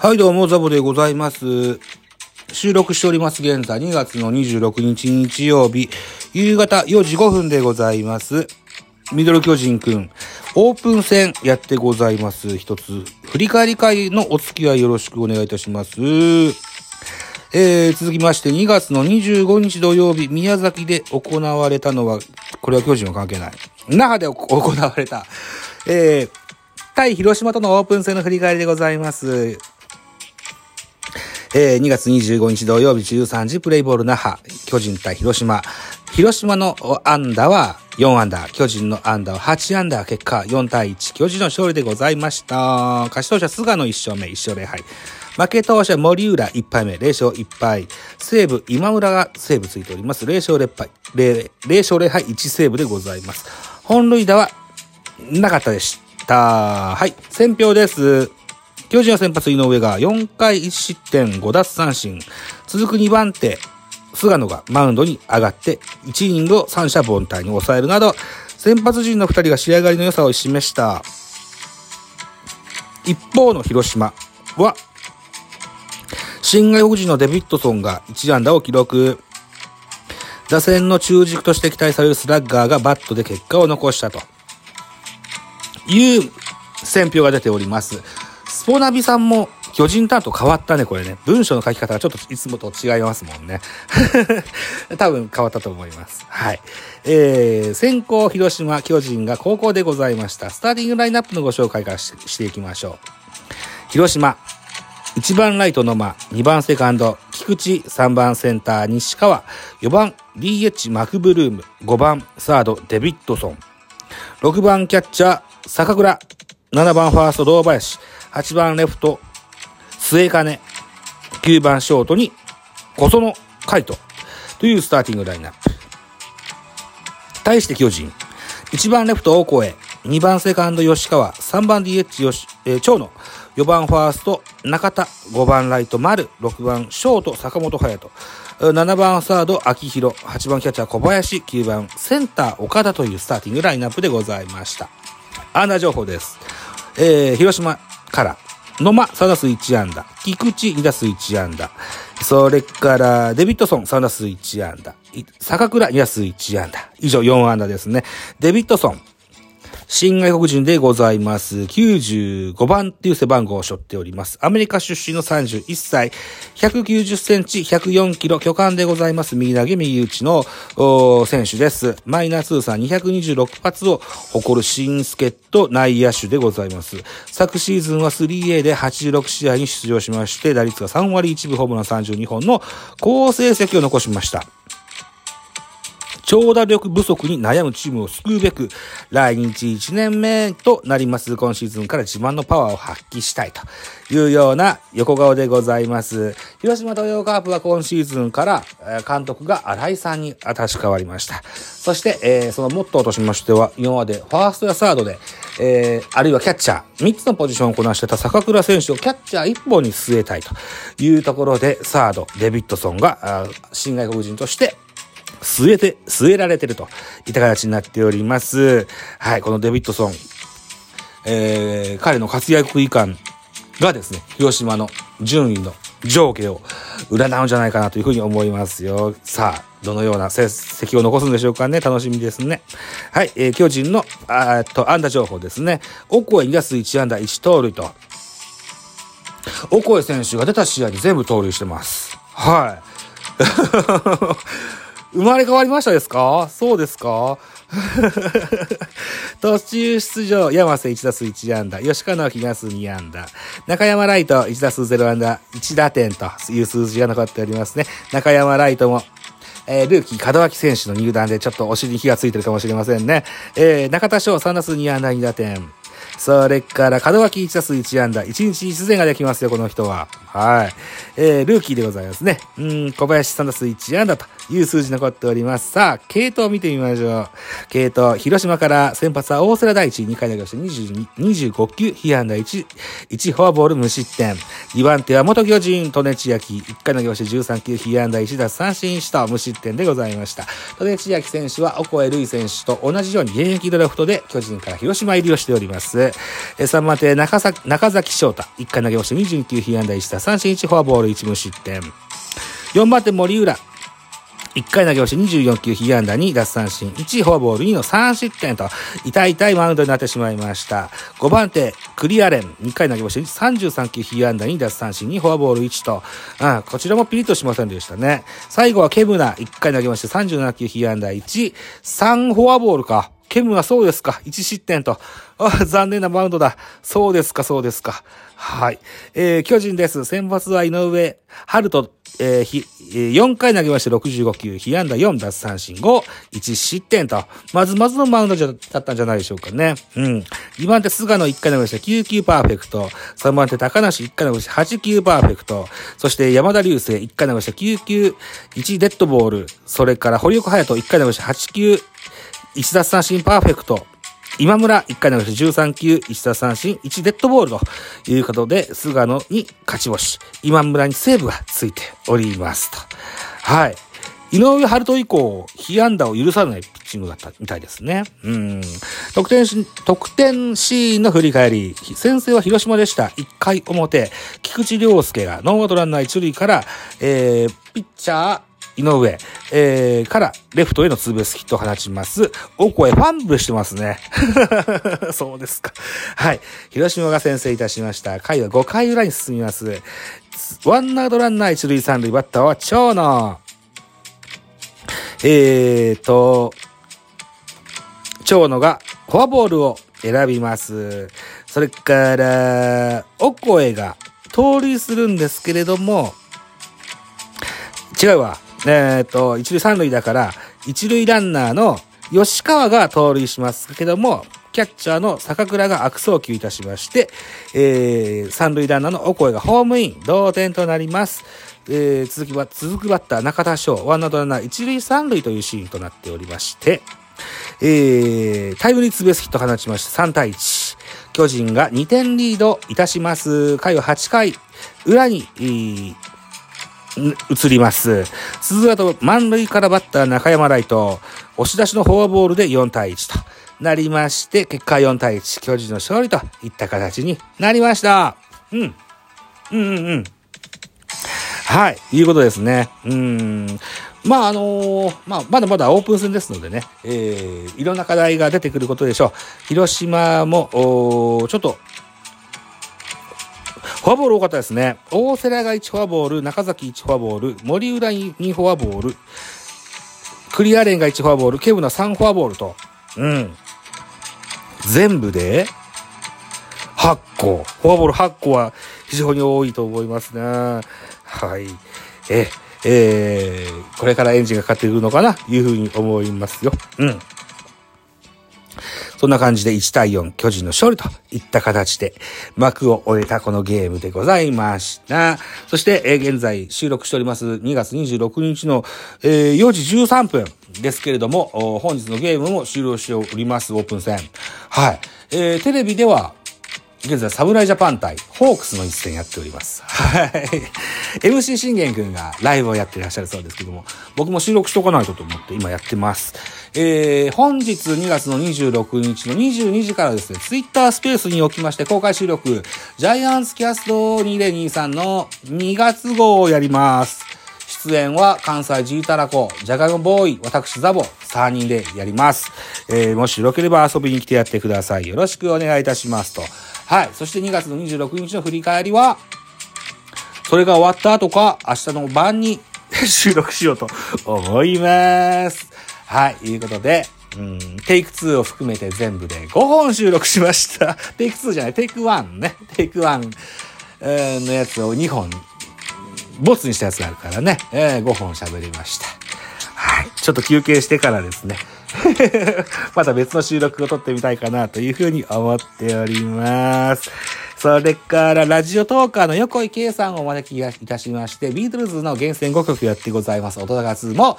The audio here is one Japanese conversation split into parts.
はい、どうも、ザボでございます。収録しております、現在2月の26日日曜日、夕方4時5分でございます。ミドル巨人くん、オープン戦やってございます。一つ、振り返り会のお付き合いよろしくお願いいたします。えー、続きまして、2月の25日土曜日、宮崎で行われたのは、これは巨人は関係ない。那覇で行われた、えー、対広島とのオープン戦の振り返りでございます。えー、2月25日土曜日13時プレイボール那覇、巨人対広島。広島の安打は4安打、巨人の安打は8安打、結果4対1、巨人の勝利でございました。勝ち投手は菅野1勝目、1勝0敗。負け投手は森浦1敗目、0勝1敗。西武、今村が西武ついております。0勝0敗、0, 0勝0敗1セーブでございます。本塁打はなかったでした。はい、選票です。巨人は先発井上が4回1失点5奪三振。続く2番手、菅野がマウンドに上がって1イングを三者凡退に抑えるなど、先発陣の2人が仕上がりの良さを示した。一方の広島は、新外国人のデビッドソンが1安打を記録。打線の中軸として期待されるスラッガーがバットで結果を残したという選評が出ております。スポナビさんも巨人担当変わったね、これね。文章の書き方がちょっといつもと違いますもんね。多分変わったと思います。はい。えー、先行広島巨人が高校でございました。スターティングラインナップのご紹介からししていきましょう。広島。1番ライト野間、2番セカンド、菊池、3番センター、西川、4番 DH マクブルーム、5番サード、デビッドソン、6番キャッチャー、坂倉、7番ファースト、堂林、8番レフト、末金、9番ショートに小園海斗。というスターティングラインナップ。対して巨人、1番レフト、大越、2番セカンド、吉川、3番 DH よし、えー、長野、4番ファースト、中田、5番ライト、丸、6番ショート、坂本勇人、7番サード、秋広、8番キャッチャー、小林、9番センター、岡田というスターティングラインナップでございました。アンダー情報です。えー、広島から、野間3打数1安打、菊池2打数1安打、それからデビッドソン3打数1安打、坂倉2打数1安打、以上4安打ですね。デビッドソン、新外国人でございます。95番っていう背番号を背負っております。アメリカ出身の31歳、190センチ、104キロ、巨漢でございます。右投げ、右打ちの選手です。マイナー通算226発を誇る新助っ人内野手でございます。昨シーズンは 3A で86試合に出場しまして、打率が3割1分ホームラン32本の好成績を残しました。長打力不足に悩むチームを救うべく、来日1年目となります今シーズンから自慢のパワーを発揮したいというような横顔でございます。広島東洋カープは今シーズンから監督が新井さんに新し変わりました。そして、えー、そのモットーとしましては、今までファーストやサードで、えー、あるいはキャッチャー、3つのポジションをこなしてた坂倉選手をキャッチャー1本に据えたいというところで、サード、デビッドソンが、新外国人として据えて、据えられてるといった形になっております。はい、このデビッドソン、えー、彼の活躍以下がですね、広島の順位の上下を占うんじゃないかなというふうに思いますよ。さあ、どのような成績を残すんでしょうかね。楽しみですね。はい、えー、巨人の、あっと、安打情報ですね。オコエ2打数1安打1盗塁と。オコエ選手が出た試合に全部盗塁してます。はい。生まれ変わりましたですか？そうですか？途中出場、山瀬1打数1安打、吉川直樹2打数2安打、中山ライト1打数0安打、1打点という数字が残っておりますね。中山ライトも、えー、ルーキー門脇選手の入団でちょっとお尻に火がついてるかもしれませんね。えー、中田翔3打数2安打2打点、それから門脇1打数1安打、1日1前ができますよ、この人は。はい。えー、ルーキーでございますね。うん、小林3打数1安打という数字残っております。さあ、系統を見てみましょう。系統、広島から先発は大瀬良大地、2回投げして25球、被安打1、1フォアボール無失点。2番手は元巨人、利根千秋、1回投げして13球、被安打1打三振した無失点でございました。利根千秋選手は、オコエルイ選手と同じように現役ドラフトで巨人から広島入りをしております。え3番手、中崎、中崎翔太、1回投げまして22球、被安打1打。三振1フォアボール1無失点。4番手森浦。1回投げ押し24球、被安打2奪三振1、フォアボール2の3失点と、痛い痛いマウンドになってしまいました。5番手、クリアレン、2回投げ押し33球、被安打2奪三振2、フォアボール1と、あこちらもピリッとしませんでしたね。最後はケブナ、1回投げ押し37球、被安打1、3フォアボールか。ケムはそうですか。1失点と。あ、残念なマウンドだ。そうですか、そうですか。はい。えー、巨人です。先発は井上春人、えー、ひ、4回投げまして65球、被安打4奪三振5、1失点と。まずまずのマウンドじゃ、だったんじゃないでしょうかね。うん。2番手菅野1回投げまして9球パーフェクト。3番手高梨1回投げまして8球パーフェクト。そして山田流星1回投げまして9球1デッドボール。それから堀岡隼人1回投げまして8球1奪三振パーフェクト。今村1回投げて13球、1奪三振、1デッドボールということで、菅野に勝ち星。今村にセーブがついておりますと。はい。井上春人以降、被安打を許さないピッチングだったみたいですね。うん。得点し、得点シーンの振り返り。先制は広島でした。1回表、菊池涼介がノーアウトランナー1塁から、えー、ピッチャー、井上、えー、からレフトへのツーベースヒットを放ちます。お声ファンブルしてますね。そうですか。はい。広島が先制いたしました。回は5回裏に進みます。ワンアウトランナー一塁三塁バッターは長野。えーと、長野がフォアボールを選びます。それから、お声が盗塁するんですけれども、違うわ。えー、っと、一塁三塁だから、一塁ランナーの吉川が盗塁しますけども、キャッチャーの坂倉が悪送球いたしまして、えー、三塁ランナーのお声がホームイン、同点となります。えー、続きは、続くバッター、中田翔、ワンアウトランナー、一塁三塁というシーンとなっておりまして、えー、タイムリーツーベースヒット放ちました3対1。巨人が2点リードいたします。回は8回、裏に、えー、移ります。鈴と満塁からバッター中山ライト、押し出しのフォアボールで4対1となりまして、結果4対1、巨人の勝利といった形になりました。うん。うんうんうん。はい、いうことですね。うん。まああのー、まあ、まだまだオープン戦ですのでね、えー、いろんな課題が出てくることでしょう。広島も、ちょっとフォアボール多かったですね。大瀬良が1フォアボール、中崎1フォアボール、森浦2フォアボール、クリアレンが1フォアボール、ケブナ3フォアボールと。うん。全部で8個。フォアボール8個は非常に多いと思いますね。はい。え、えー、これからエンジンがかかってくるのかな？いうふうに思いますよ。うん。そんな感じで1対4、巨人の勝利といった形で幕を終えたこのゲームでございました。そして、えー、現在収録しております2月26日の、えー、4時13分ですけれども、本日のゲームも終了しております、オープン戦。はい。えー、テレビでは、現在、侍ジャパン対ホークスの一戦やっております。はい。MC 信玄くんがライブをやっていらっしゃるそうですけども、僕も収録しとかないとと思って今やってます。えー、本日2月の26日の22時からですね、ツイッタースペースにおきまして公開収録、ジャイアンツキャスト2023の2月号をやります。出演は関西ジータラコ、ジャガイモボーイ、私ザボ、3人でやります。えー、もしよければ遊びに来てやってください。よろしくお願いいたしますと。はい。そして2月の26日の振り返りは、それが終わった後か、明日の晩に 収録しようと思います。はい。ということで、うん、テイク2を含めて全部で5本収録しました。テイク2じゃない、テイク1ね。テイク1、えー、のやつを2本、ボツにしたやつがあるからね、えー、5本喋りました。はい。ちょっと休憩してからですね、また別の収録を撮ってみたいかなというふうに思っております。それから、ラジオトーカーの横井圭さんをお招きいたしまして、ビートルズの厳選5曲やってございます。音高2も、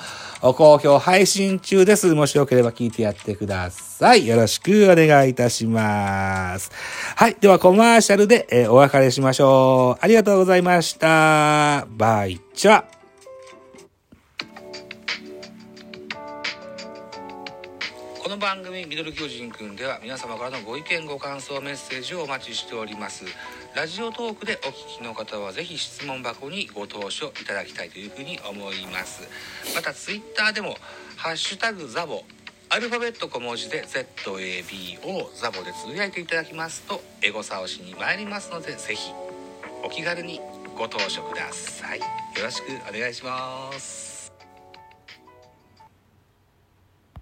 好評配信中です。もしよければ聞いてやってください。よろしくお願いいたします。はい。では、コマーシャルで、えお別れしましょう。ありがとうございました。バイチャ。番組「ミドル巨人くん」では皆様からのご意見ご感想メッセージをお待ちしております。ラジオトークでお聞きの方はぜひ質問箱にご投書いただきたいというふうに思います。またツイッターでも「ハッシュタグザボ」アルファベット小文字で ZABO ザボでつぶやいていただきますとエゴサをしに参りますのでぜひお気軽にご投書ください。よろしくお願いします。